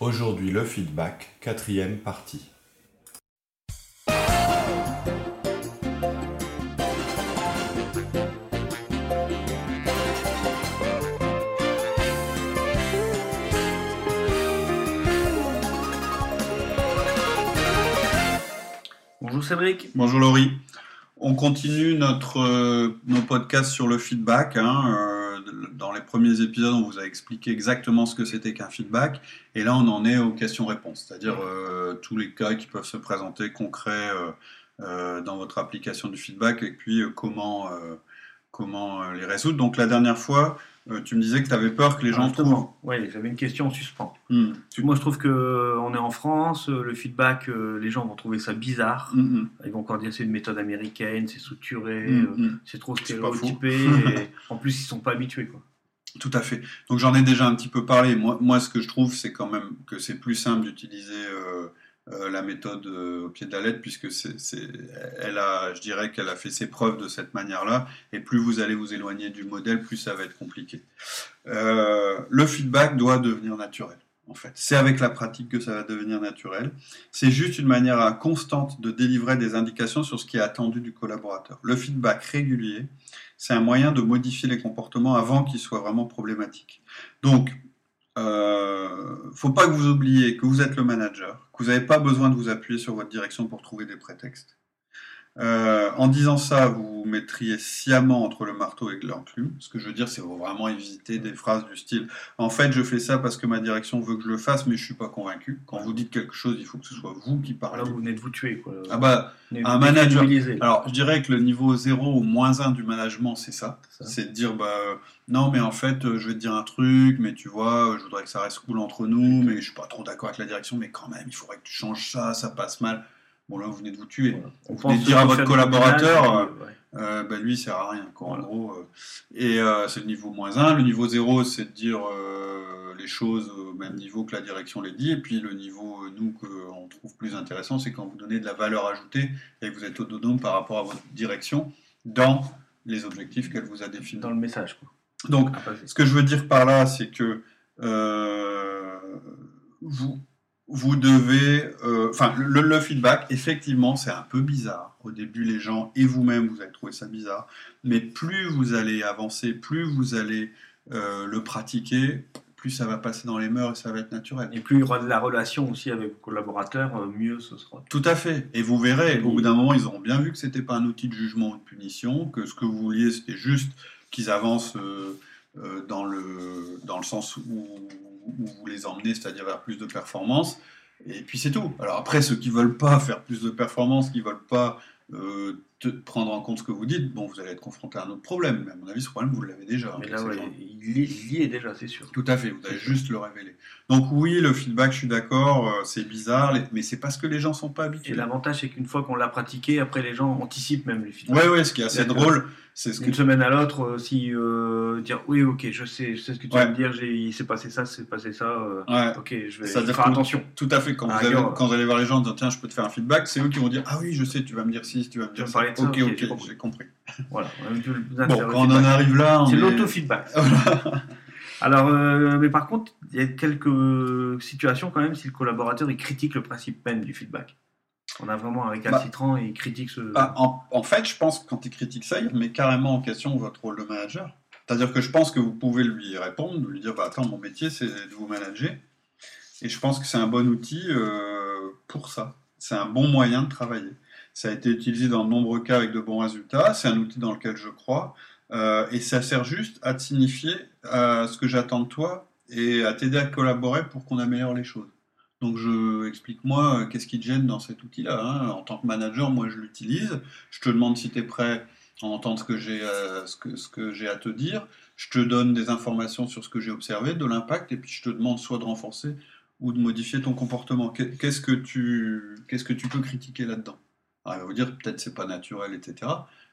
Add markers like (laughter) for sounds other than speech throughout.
Aujourd'hui le feedback, quatrième partie. Bonjour Cédric. Bonjour Laurie. On continue notre, euh, nos podcasts sur le feedback. hein, euh, dans les premiers épisodes, on vous a expliqué exactement ce que c'était qu'un feedback. Et là, on en est aux questions-réponses, c'est-à-dire euh, tous les cas qui peuvent se présenter concrets euh, euh, dans votre application du feedback et puis comment, comment les résoudre. Donc la dernière fois, tu me disais que tu avais peur que les gens trouvent... Justement, oui, j'avais une question en suspens. Hmm, Moi, je trouve que euh, on est en France, le feedback, les gens vont trouver ça bizarre. hmm, hmm, Ils vont encore dire c'est une méthode américaine, c'est structuré, hmm. c'est trop stéréotypé. (laughs) et en plus, ils sont pas habitués. Quoi. Tout à fait. Donc j'en ai déjà un petit peu parlé. Moi, moi ce que je trouve, c'est quand même que c'est plus simple d'utiliser euh, euh, la méthode euh, au pied de la lettre, puisque elle a, je dirais qu'elle a fait ses preuves de cette manière-là. Et plus vous allez vous éloigner du modèle, plus ça va être compliqué. Le feedback doit devenir naturel. En fait, c'est avec la pratique que ça va devenir naturel. C'est juste une manière constante de délivrer des indications sur ce qui est attendu du collaborateur. Le feedback régulier, c'est un moyen de modifier les comportements avant qu'ils soient vraiment problématiques. Donc, euh, faut pas que vous oubliez que vous êtes le manager, que vous n'avez pas besoin de vous appuyer sur votre direction pour trouver des prétextes. Euh, en disant ça, vous vous mettriez sciemment entre le marteau et l'enclume. Ce que je veux dire, c'est vraiment éviter des phrases du style En fait, je fais ça parce que ma direction veut que je le fasse, mais je suis pas convaincu. Quand vous dites quelque chose, il faut que ce soit vous qui Là, parlez. vous venez de vous tuer. Quoi. Ah bah, un manager- alors je dirais que le niveau 0 ou moins 1 du management, c'est ça. C'est de dire, bah, euh, non, mais en fait, euh, je vais te dire un truc, mais tu vois, euh, je voudrais que ça reste cool entre nous, mais je suis pas trop d'accord avec la direction, mais quand même, il faudrait que tu changes ça, ça passe mal. Bon, là, vous venez de vous tuer. Voilà. On Vous venez de dire à votre collaborateur, ménage, euh, ouais. Euh, bah, lui, il sert à rien, quoi, Voilà. en gros. euh. et c'est le niveau moins 1. Le niveau 0, c'est de dire les choses au même niveau que la direction les dit. Et puis le niveau, nous, qu'on trouve plus intéressant, c'est quand vous donnez de la valeur ajoutée et que vous êtes autonome par rapport à votre direction dans les objectifs qu'elle vous a définis. dans le message. Quoi. Donc, passer. ce que je veux dire par là, c'est que euh, vous, vous devez. euh, Enfin, le, le feedback, effectivement, c'est un peu bizarre. Au début, les gens et vous-même, vous allez trouver ça bizarre. Mais plus vous allez avancer, plus vous allez euh, le pratiquer, plus ça va passer dans les mœurs et ça va être naturel. Et plus il y aura de la relation aussi avec vos collaborateurs, euh, mieux ce sera. Tout à fait. Et vous verrez, au bout d'un moment, ils auront bien vu que c'était pas un outil de jugement ou de punition, que ce que vous vouliez, c'était juste qu'ils avancent euh, dans, le, dans le sens où, où vous les emmenez, c'est-à-dire vers plus de performance. Et puis c'est tout. Alors après, ceux qui veulent pas faire plus de performance, qui veulent pas euh, prendre en compte ce que vous dites, bon, vous allez être confronté à un autre problème. Mais à mon avis, ce problème, vous l'avez déjà. Mais avec là, ces ouais, gens. il, y- il y est déjà, c'est sûr. Tout à fait, vous allez juste le révéler. Donc oui, le feedback, je suis d'accord, euh, c'est bizarre, les- mais c'est parce que les gens sont pas Et habitués. l'avantage, c'est qu'une fois qu'on l'a pratiqué, après les gens anticipent même les feedbacks. Ouais, ouais, ce qui est assez drôle, c'est ce que D'une semaine à l'autre, euh, si euh, dire oui, ok, je sais, je sais ce que tu Ouais. vas me dire, il s'est passé ça, c'est passé ça, Ouais, ok, je vais Ça faire attention. tout à fait. Quand, Ah, vous allez, regarde. quand vous allez voir les gens en disant tiens, je peux te faire un feedback, c'est eux qui vont dire ah oui, je sais, tu vas me dire si, tu vas me dire ça. Parler de ça, Ok, ok, j'ai compris. (laughs) Voilà. on a plus Bon, quand on en arrive là, C'est est- l'auto-feedback. (laughs) Alors, euh, mais par contre, il y a quelques situations quand même si le collaborateur il critique le principe même du feedback. On a vraiment un récalcitrant et il critique ce. Bah, en, en fait, je pense que quand il critique ça, il remet carrément en question votre rôle de manager. C'est-à-dire que je pense que vous pouvez lui répondre, lui dire bah, Attends, mon métier, c'est de vous manager. Et je pense que c'est un bon outil euh, pour ça. C'est un bon moyen de travailler. Ça a été utilisé dans de nombreux cas avec de bons résultats. C'est un outil dans lequel je crois. Euh, et ça sert juste à te signifier euh, ce que j'attends de toi et à t'aider à collaborer pour qu'on améliore les choses. Donc je explique-moi qu'est-ce qui te gêne dans cet outil-là. hein. En tant que manager, moi je l'utilise. Je te demande si tu es prêt à entendre ce que j'ai euh, ce que, à te dire. Je te donne des informations sur ce que j'ai observé, de l'impact, et puis je te demande soit de renforcer ou de modifier ton comportement. Qu'est-ce que tu, qu'est-ce que tu peux critiquer là-dedans? Alors, il va vous dire peut-être c'est pas naturel, etc.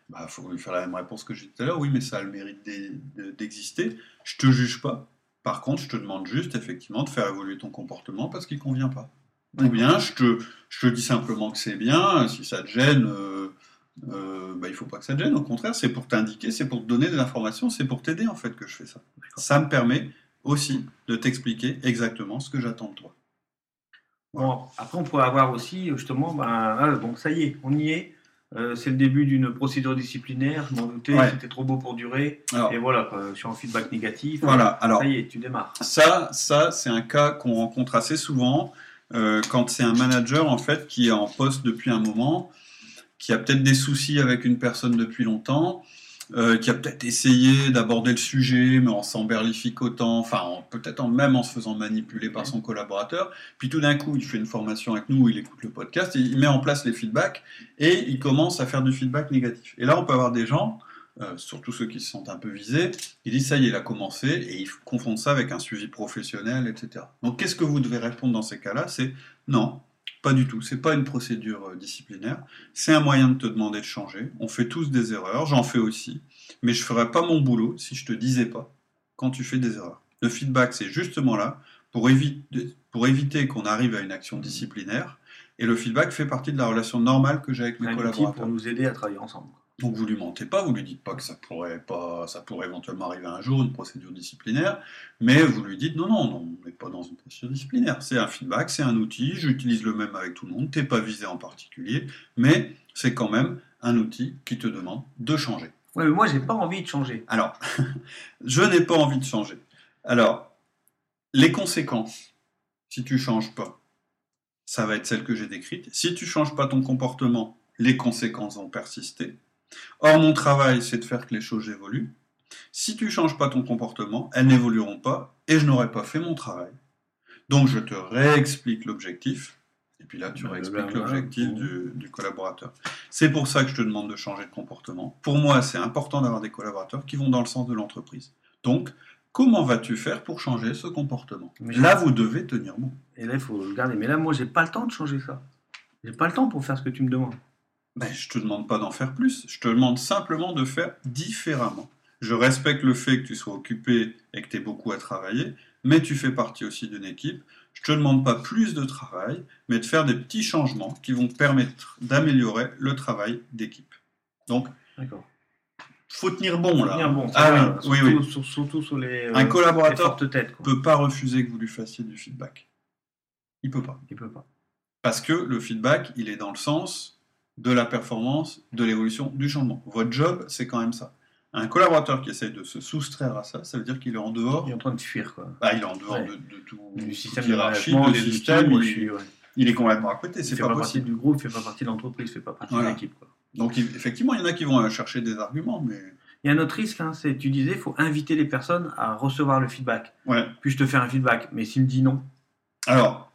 Il bah, faut lui faire la même réponse que j'ai dit tout à l'heure. Oui, mais ça a le mérite d'exister. Je te juge pas. Par contre, je te demande juste effectivement de faire évoluer ton comportement parce qu'il convient pas. Ou bien je te, je te dis simplement que c'est bien. Si ça te gêne, euh, euh, bah, il faut pas que ça te gêne. Au contraire, c'est pour t'indiquer, c'est pour te donner des informations, c'est pour t'aider en fait que je fais ça. Ça me permet aussi de t'expliquer exactement ce que j'attends de toi. Bon, après, on pourrait avoir aussi, justement, ben, ah, bon, ça y est, on y est. Euh, c'est le début d'une procédure disciplinaire. Je m'en doutais, c'était trop beau pour durer. et voilà, je suis en feedback négatif. Voilà, alors. Ça y est, tu démarres. Ça, ça c'est un cas qu'on rencontre assez souvent euh, quand c'est un manager, en fait, qui est en poste depuis un moment, qui a peut-être des soucis avec une personne depuis longtemps euh, qui a peut-être essayé d'aborder le sujet, mais en s'emberlificotant, enfin peut-être même en se faisant manipuler par son collaborateur. Puis tout d'un coup, il fait une formation avec nous, il écoute le podcast, il met en place les feedbacks et il commence à faire du feedback négatif. Et là, on peut avoir des gens, euh, surtout ceux qui se sentent un peu visés, qui disent ça y est, il a commencé et ils confondent ça avec un suivi professionnel, etc. Donc qu'est-ce que vous devez répondre dans ces cas-là? C'est non, pas du tout, c'est pas une procédure euh, disciplinaire, c'est un moyen de te demander de changer. On fait tous des erreurs, j'en fais aussi, mais je ferais pas mon boulot si je te disais pas quand tu fais des erreurs. Le feedback, c'est justement là pour, éviter, pour éviter qu'on arrive à une action disciplinaire, et le feedback fait partie de la relation normale que j'ai avec mes collaborateurs. pour nous aider à travailler ensemble. Donc vous lui mentez pas, vous lui dites pas que ça pourrait pas, ça pourrait éventuellement arriver un jour, une procédure disciplinaire, mais vous lui dites non, non, non, on n'est pas dans une procédure disciplinaire. C'est un feedback, c'est un outil, j'utilise le même avec tout le monde, t'es pas visé en particulier, mais c'est quand même un outil qui te demande de changer. Oui, mais moi j'ai pas envie de changer. Alors, (laughs) je n'ai pas envie de changer. Alors, les conséquences, si tu changes pas, ça va être celles que j'ai décrites. Si tu changes pas ton comportement, les conséquences vont persister. Or, mon travail, c'est de faire que les choses évoluent. Si tu ne changes pas ton comportement, elles n'évolueront pas et je n'aurai pas fait mon travail. Donc, je te réexplique l'objectif. Et puis là, tu réexpliques l'objectif du, du, collaborateur. C'est pour ça que je te demande de changer de comportement. Pour moi, c'est important d'avoir des collaborateurs qui vont dans le sens de l'entreprise. Donc, comment vas-tu faire pour changer ce comportement? Là, vous devez tenir bon. Et là, il faut regarder. Mais là, moi, j'ai pas le temps de changer ça. J'ai pas le temps pour faire ce que tu me demandes. Ben, je te demande pas d'en faire plus, je te demande simplement de faire différemment. Je respecte le fait que tu sois occupé et que tu aies beaucoup à travailler, mais tu fais partie aussi d'une équipe. Je te demande pas plus de travail, mais de faire des petits changements qui vont permettre d'améliorer le travail d'équipe. Donc, faut tenir bon là. Tenir bon, ah, oui, surtout, oui, Sur, surtout sur les. Un collaborateur ne peut pas refuser que vous lui fassiez du feedback. Il peut pas. Il peut pas. Parce que le feedback, il est dans le sens de la performance, de l'évolution, du changement. Votre job, c'est quand même ça. Un collaborateur qui essaye de se soustraire à ça, ça veut dire qu'il est en dehors. Il est en train de fuir, quoi. Bah, il est en dehors de, tout. Du système de hiérarchie, de système. il, est complètement à côté. C'est pas, pas partie du groupe, il fait pas partie de l'entreprise, il fait pas partie de l'équipe. Donc, effectivement, il y en a qui vont chercher des arguments, mais. Il y a un autre risque, hein, c'est, tu disais, il faut inviter les personnes à recevoir le feedback. Ouais. Puis je te fais un feedback, mais s'il me dit non? Alors,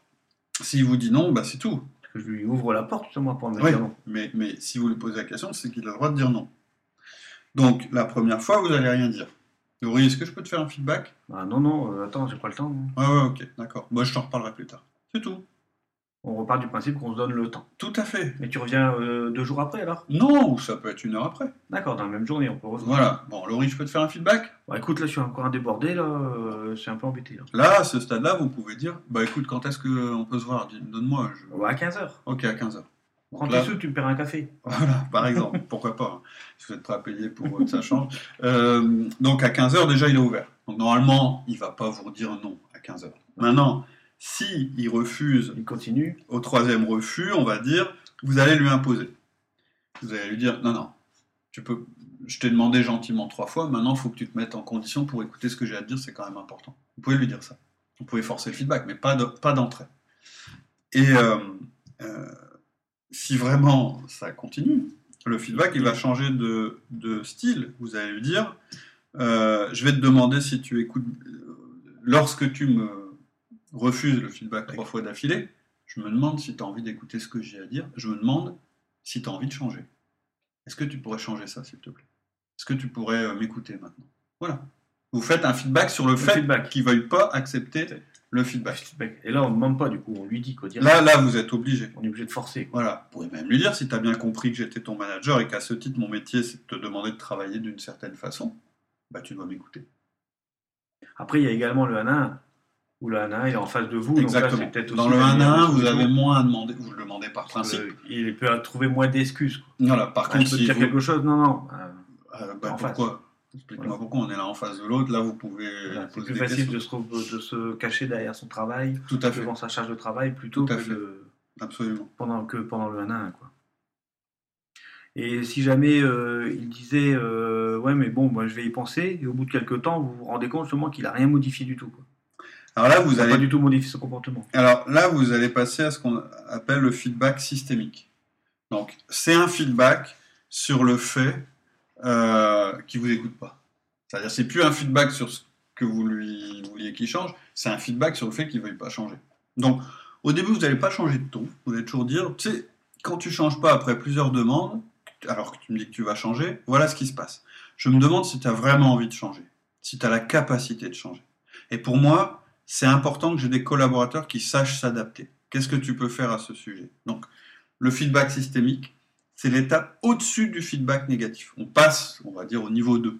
s'il vous dit non, bah c'est tout que je lui ouvre la porte, moi, pour me dire non. Mais, mais si vous lui posez la question, c'est qu'il a le droit de dire non. Donc, la première fois, vous n'allez rien dire. Laurie, est-ce que je peux te faire un feedback? Ah, Non, non, euh, attends, j'ai pas le temps. Ouais, ouais, ok, d'accord. Moi, je t'en reparlerai plus tard. C'est tout. On repart du principe qu'on se donne le temps. Tout à fait. Mais tu reviens euh, deux jours après alors? Non, ça peut être une heure après. D'accord, dans la même journée, on peut revenir. Voilà. Bon, Laurie, je peux te faire un feedback? Bah, Écoute, là, je suis encore débordé, là. Euh, je suis un peu embêté. Là, là à ce stade-là, vous pouvez dire Bah écoute, quand est-ce qu'on peut se voir? Donne-moi. Je... à 15h. Ok, à 15h. Prends tes sous, tu me perds un café. (laughs) Voilà, par exemple. Pourquoi pas hein. Si vous êtes prêt à payer pour ça change. Euh, donc à 15h, déjà, il est ouvert. Donc normalement, il va pas vous dire non à 15h. Maintenant. Si il refuse, il continue. Au troisième refus, on va dire, vous allez lui imposer. Vous allez lui dire, non, non, tu peux, je t'ai demandé gentiment trois fois, maintenant il faut que tu te mettes en condition pour écouter ce que j'ai à te dire, c'est quand même important. Vous pouvez lui dire ça. Vous pouvez forcer le feedback, mais pas d'entrée. Et euh, euh, si vraiment ça continue, le feedback il va changer de, style. Vous allez lui dire, euh, je vais te demander si tu écoutes, lorsque tu me refuse le feedback trois fois d'affilée, je me demande si tu as envie d'écouter ce que j'ai à dire, je me demande si tu as envie de changer. Est-ce que tu pourrais changer ça, s'il te plaît? Est-ce que tu pourrais euh, m'écouter maintenant? Voilà. Vous faites un feedback sur le, fait qu'il ne veuille pas accepter le feedback. Et là, on ne demande pas, du coup, on lui dit quoi. Là, là, vous êtes obligé. On est obligé de forcer. Voilà. Vous pouvez même lui dire si tu as bien compris que j'étais ton manager et qu'à ce titre, mon métier, c'est de te demander de travailler d'une certaine façon, bah, tu dois m'écouter. Après, il y a également le 1 où le 1 il est en face de vous. Exactement. Dans le 1 vous avez moins à demander, vous le demandez par principe. il peut trouver moins d'excuses. Voilà, par contre, si dire quelque chose, non, non. Euh, bah, pourquoi? Explique-moi pourquoi on est là en face de l'autre. Là, vous pouvez. c'est plus facile de se, de se, cacher derrière son travail, Tout à fait. devant sa charge de travail, plutôt que, Absolument. Pendant, que pendant le 1 quoi. Et si jamais euh, il disait euh, ouais mais bon moi je vais y penser et au bout de quelques temps vous vous rendez compte justement qu'il a rien modifié du tout quoi. Alors là vous allez pas du tout modifier son comportement. Alors là vous allez passer à ce qu'on appelle le feedback systémique. Donc c'est un feedback sur le fait euh, qui vous écoute pas. C'est-à-dire, c'est plus un feedback sur ce que vous lui vouliez qu'il change, c'est un feedback sur le fait qu'il ne veuille pas changer. Donc, au début, vous n'allez pas changer de ton. Vous allez toujours dire, tu sais, quand tu changes pas après plusieurs demandes, alors que tu me dis que tu vas changer, voilà ce qui se passe. Je me demande si tu as vraiment envie de changer, si tu as la capacité de changer. Et pour moi, c'est important que j'ai des collaborateurs qui sachent s'adapter. Qu'est-ce que tu peux faire à ce sujet? Donc, le feedback systémique, c'est l'étape au-dessus du feedback négatif. On passe, on va dire, au niveau 2.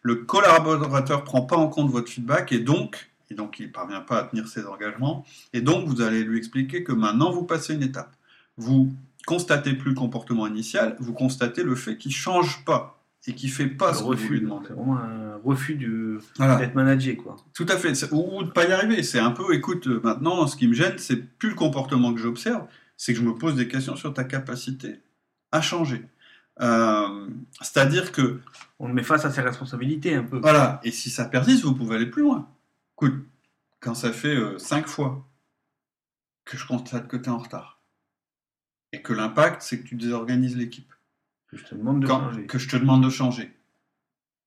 Le collaborateur ne prend pas en compte votre feedback et donc, et donc il ne parvient pas à tenir ses engagements. Et donc, vous allez lui expliquer que maintenant, vous passez une étape. Vous constatez plus le comportement initial, vous constatez le fait qu'il ne change pas et qu'il ne fait pas ce refus. C'est vraiment un refus d'être managé. Quoi. Tout à fait. Ou, de ne pas y arriver. C'est un peu, écoute, maintenant, ce qui me gêne, c'est plus le comportement que j'observe, c'est que je me pose des questions sur ta capacité à changer. Euh, c'est-à-dire que. On le met face à ses responsabilités un peu. Voilà, et si ça persiste, vous pouvez aller plus loin. Écoute, quand ça fait euh, cinq fois que je constate que tu es en retard, et que l'impact, c'est que tu désorganises l'équipe, que je te demande de changer, que je te demande de changer,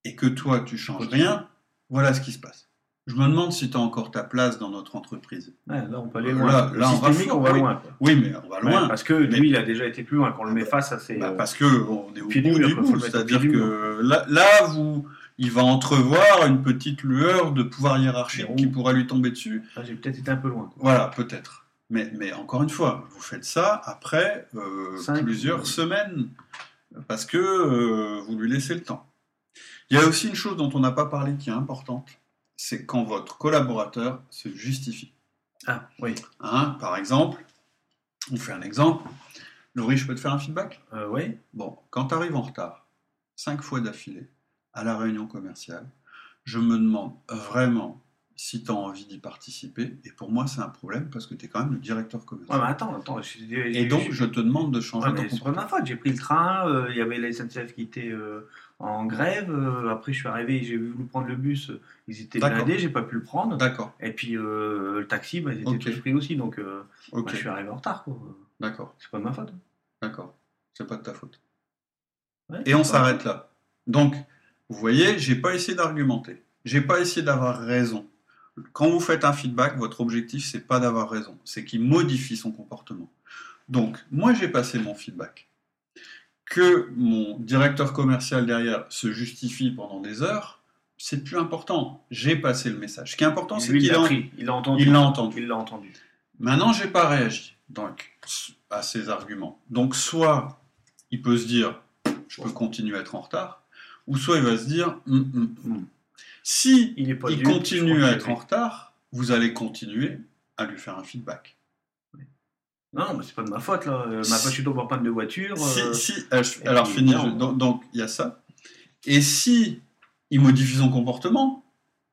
et que toi, tu changes rien, voilà ce qui se passe. Je me demande si tu as encore ta place dans notre entreprise. là, on peut aller loin. Là, on va, on va loin. Oui, mais on va loin. parce que lui, il a déjà été plus loin. Quand on le met face à ses. Bah, parce qu'on est au bout du bout. C'est-à-dire que là, là, vous, il va entrevoir une petite lueur de pouvoir hiérarchique qui pourra lui tomber dessus. Ah, j'ai peut-être été un peu loin. Voilà, peut-être. Mais, mais encore une fois, vous faites ça après euh, plusieurs semaines parce que euh, vous lui laissez le temps. Il y a aussi une chose dont on n'a pas parlé qui est importante c'est quand votre collaborateur se justifie. Ah, oui. Hein, par exemple, on fait un exemple. Laurie, je peux te faire un feedback? Euh, Oui. Bon, quand tu arrives en retard, cinq fois d'affilée, à la réunion commerciale, je me demande vraiment si tu as envie d'y participer. Et pour moi, c'est un problème parce que tu es quand même le directeur commercial. Ouais, mais attends, attends. et donc, je te demande de changer ouais, C'est pas ma faute. J'ai pris le train, euh, il y avait la SNCF qui était euh, en grève. Euh, après, je suis arrivé, j'ai voulu prendre le bus. Ils étaient blindés, j'ai pas pu le prendre. D'accord. Et puis, le taxi, bah, ils étaient tous pris aussi. Donc, bah, je suis arrivé en retard. D'accord. C'est pas de ma faute. D'accord. C'est pas de ta faute. et on s'arrête là. Donc, vous voyez, j'ai pas essayé d'argumenter. J'ai pas essayé d'avoir raison quand vous faites un feedback, votre objectif, c'est pas d'avoir raison, c'est qu'il modifie son comportement. Donc, moi, j'ai passé mon feedback. Que mon directeur commercial derrière se justifie pendant des heures, c'est plus important. J'ai passé le message. Ce qui est important, c'est qu'il l'a entendu. Il l'a entendu. Il l'a entendu. Maintenant, j'ai pas réagi donc à ces arguments. Donc, soit il peut se dire, je peux continuer à être en retard, ou soit il va se dire, hum, hum, hum. Si il, continue à être en retard, vous allez continuer à lui faire un feedback. Non, mais c'est pas de ma faute là. Ma si, je suis panne de voiture. Si, euh, euh, alors finir. Donc il y a ça. Et si il modifie son comportement,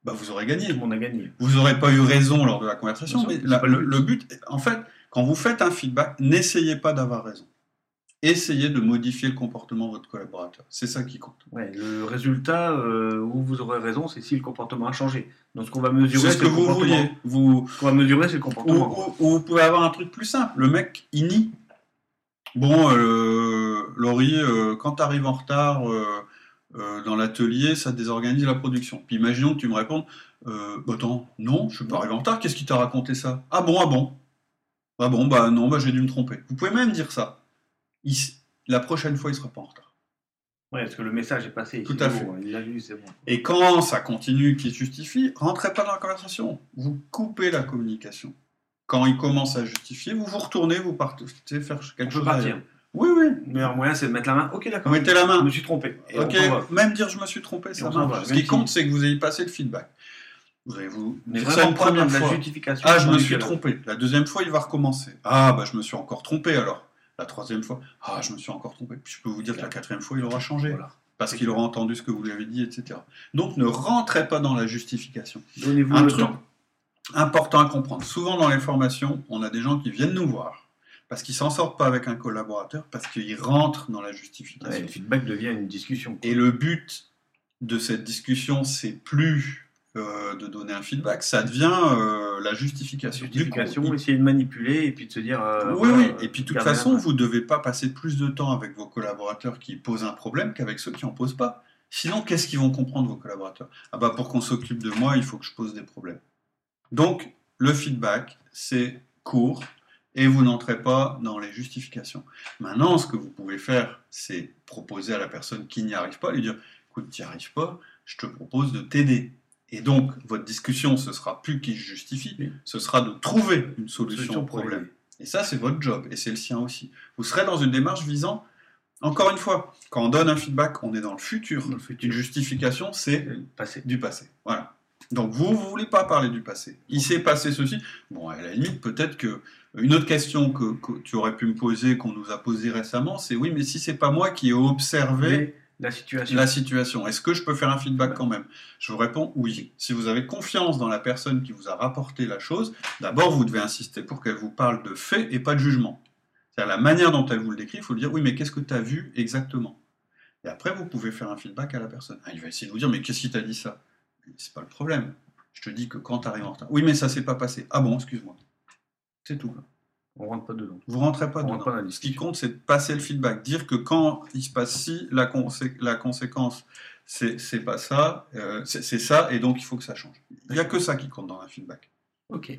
bah, vous aurez gagné. Le monde a gagné. Vous n'aurez pas eu raison lors de la conversation, mais le but, en fait, quand vous faites un feedback, n'essayez pas d'avoir raison essayez de modifier le comportement de votre collaborateur. C'est ça qui compte. Ouais, le résultat euh, où vous aurez raison, c'est si le comportement a changé. Donc ce qu'on va mesurer, c'est ce que vous vouliez. Vous... Ce qu'on va mesurer, c'est le comportement. Ou, vous pouvez avoir un truc plus simple. Le mec, il nie. Bon, euh, Laurie, euh, quand tu arrives en retard dans l'atelier, ça désorganise la production. Puis imaginons que tu me répondes, bah, attends, non, je suis pas arrivé en retard. Qu'est-ce qui t'a raconté ça? Ah bon, ah bon? Ah bon, bah non, bah j'ai dû me tromper. Vous pouvez même dire ça la prochaine fois, il ne sera pas en retard. Oui, parce que le message est passé. Tout à fait. Il l'a vu, c'est bon. Et quand ça continue, qui justifie, rentrez pas dans la conversation. Vous coupez la communication. Quand il commence à justifier, vous vous retournez, vous partez faire quelque chose. Partir. Oui, oui. Le meilleur moyen, c'est de mettre la main. Ok, d'accord. Mettez la main. Je me suis trompé. ok, même dire je me suis trompé, ça marche. Ce qui compte, c'est que vous ayez passé le feedback. Vous allez vous Mais une première fois. La justification ah, je me suis trompé. La deuxième fois, il va recommencer. Ah, bah, je me suis encore trompé alors. La troisième fois, ah, je me suis encore trompé. Puis je peux vous dire que la quatrième fois, il aura changé. Parce qu'il aura entendu ce que vous lui avez dit, etc. Donc ne rentrez pas dans la justification. Donnez-vous le temps. Important à comprendre. Souvent dans les formations, on a des gens qui viennent nous voir parce qu'ils s'en sortent pas avec un collaborateur, parce qu'ils rentrent dans la justification. le feedback devient une discussion. Et le but de cette discussion, c'est plus euh, de donner un feedback, ça devient euh, la justification. Justification, essayer de manipuler et puis de se dire. Euh, oui, oui. Et puis de toute façon, vous ne devez pas passer plus de temps avec vos collaborateurs qui posent un problème qu'avec ceux qui n'en posent pas. Sinon, qu'est-ce qu'ils vont comprendre, vos collaborateurs? Ah, bah, pour qu'on s'occupe de moi, il faut que je pose des problèmes. Donc, le feedback, c'est court et vous n'entrez pas dans les justifications. Maintenant, ce que vous pouvez faire, c'est proposer à la personne qui n'y arrive pas, lui dire écoute, tu n'y arrives pas, je te propose de t'aider. Et donc, votre discussion, ce sera plus qui justifie, ce sera de trouver une solution, au problème. Et ça, c'est votre job, et c'est le sien aussi. Vous serez dans une démarche visant, encore une fois, quand on donne un feedback, on est dans le futur. le futur. Une justification, c'est du passé. Voilà. Donc vous, vous voulez pas parler du passé. Il s'est passé ceci. Bon, à la limite, peut-être que une autre question que, tu aurais pu me poser, qu'on nous a posée récemment, c'est oui, mais si c'est pas moi qui ai observé la situation. La situation. Est-ce que je peux faire un feedback quand même? Je vous réponds oui. Si vous avez confiance dans la personne qui vous a rapporté la chose, d'abord vous devez insister pour qu'elle vous parle de fait et pas de jugement. C'est-à-dire la manière dont elle vous le décrit, il faut lui dire oui, mais qu'est-ce que tu as vu exactement? Et après, vous pouvez faire un feedback à la personne. Ah, il va essayer de vous dire mais qu'est-ce qui t'a dit ça? C'est pas le problème. Je te dis que quand tu arrives en retard. Oui, mais ça s'est pas passé. Ah bon, excuse-moi. C'est tout. On rentre pas dedans. Vous rentrez pas dedans. Ce qui compte, c'est de passer le feedback. Dire que quand il se passe ci, la, la conséquence, c'est pas ça, euh, c'est ça, et donc il faut que ça change. Il n'y a que ça qui compte dans un feedback. Ok.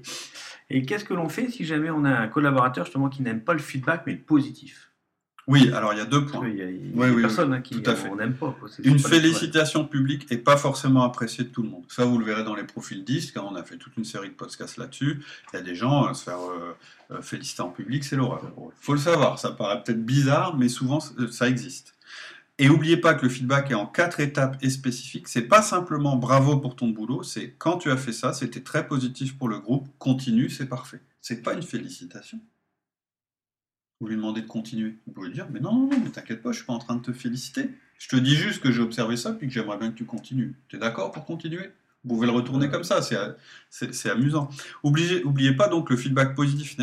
Et qu'est-ce que l'on fait si jamais on a un collaborateur justement qui n'aime pas le feedback, mais le positif? Oui, alors il y a deux points. Il y a, des personnes hein, qui n'aiment pas. Une félicitation publique n'est pas forcément appréciée de tout le monde. Ça, vous le verrez dans les profils disques. quand on a fait toute une série de podcasts là-dessus. Il y a des gens, euh, se faire euh, euh, féliciter en public, c'est l'horreur. Il faut le savoir. Ça paraît peut-être bizarre, mais souvent, ça existe. Et n'oubliez pas que le feedback est en quatre étapes et spécifiques. C'est pas simplement bravo pour ton boulot, c'est quand tu as fait ça, c'était très positif pour le groupe, continue, c'est parfait. C'est pas une félicitation. Vous lui demandez de continuer. Vous pouvez lui dire, mais non, non, non, mais t'inquiète pas, je suis pas en train de te féliciter. Je te dis juste que j'ai observé ça, puis que j'aimerais bien que tu continues. Tu es d'accord pour continuer? Vous pouvez le retourner comme ça, c'est amusant. Oubliez, oubliez pas donc le feedback positif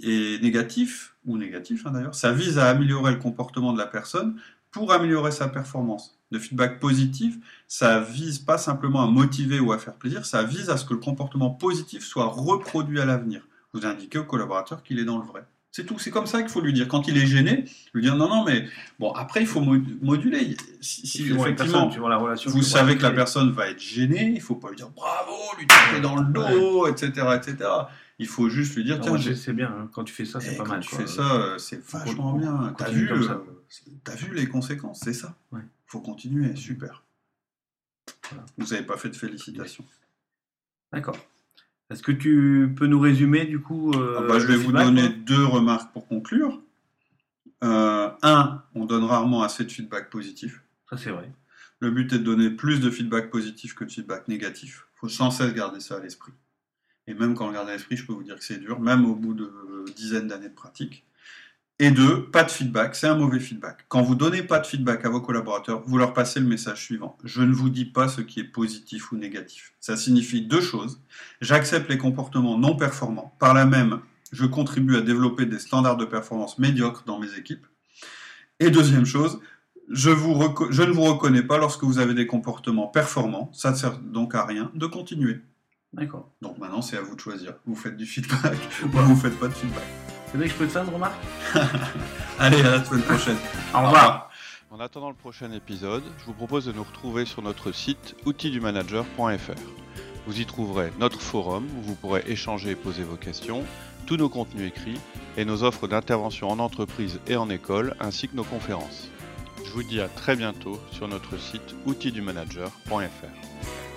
et négatif, ou négatif hein, d'ailleurs, ça vise à améliorer le comportement de la personne pour améliorer sa performance. Le feedback positif, ça vise pas simplement à motiver ou à faire plaisir, ça vise à ce que le comportement positif soit reproduit à l'avenir. Vous indiquez au collaborateur qu'il est dans le vrai. C'est tout, c'est comme ça qu'il faut lui dire. Quand il est gêné, lui dire non, non, mais bon, après il faut moduler. Si, effectivement, la relation vous savez que la personne va être gênée, il ne faut pas lui dire bravo, lui taper dans le dos, etc., etc. Il faut juste lui dire tiens, c'est bien, hein. quand tu fais ça, c'est pas mal. Quand tu fais ça, euh, c'est vachement bien. T'as vu, as vu les conséquences, c'est ça. Il faut continuer, super. Vous n'avez pas fait de félicitations. D'accord. Est-ce que tu peux nous résumer du coup euh, ah bah, Je vais vous donner deux remarques pour conclure. Euh, un, on donne rarement assez de feedback positif. Ça c'est vrai. Le but est de donner plus de feedback positif que de feedback négatif. Il faut sans cesse garder ça à l'esprit. Et même quand on le garde à l'esprit, je peux vous dire que c'est dur, même au bout de dizaines d'années de pratique. Et deux, pas de feedback, c'est un mauvais feedback. Quand vous donnez pas de feedback à vos collaborateurs, vous leur passez le message suivant. Je ne vous dis pas ce qui est positif ou négatif. Ça signifie deux choses. J'accepte les comportements non performants. Par là même, je contribue à développer des standards de performance médiocres dans mes équipes. Et deuxième chose, je, vous je ne vous reconnais pas lorsque vous avez des comportements performants. Ça ne sert donc à rien de continuer. D'accord. Donc maintenant, c'est à vous de choisir. Vous faites du feedback (laughs) ou vous faites pas de feedback. C'est vrai que je peux te faire une remarque (laughs) Allez, à la semaine prochaine. Au revoir. En attendant le prochain épisode, je vous propose de nous retrouver sur notre site outildumanager.fr. Vous y trouverez notre forum où vous pourrez échanger et poser vos questions, tous nos contenus écrits et nos offres d'intervention en entreprise et en école, ainsi que nos conférences. Je vous dis à très bientôt sur notre site outildumanager.fr.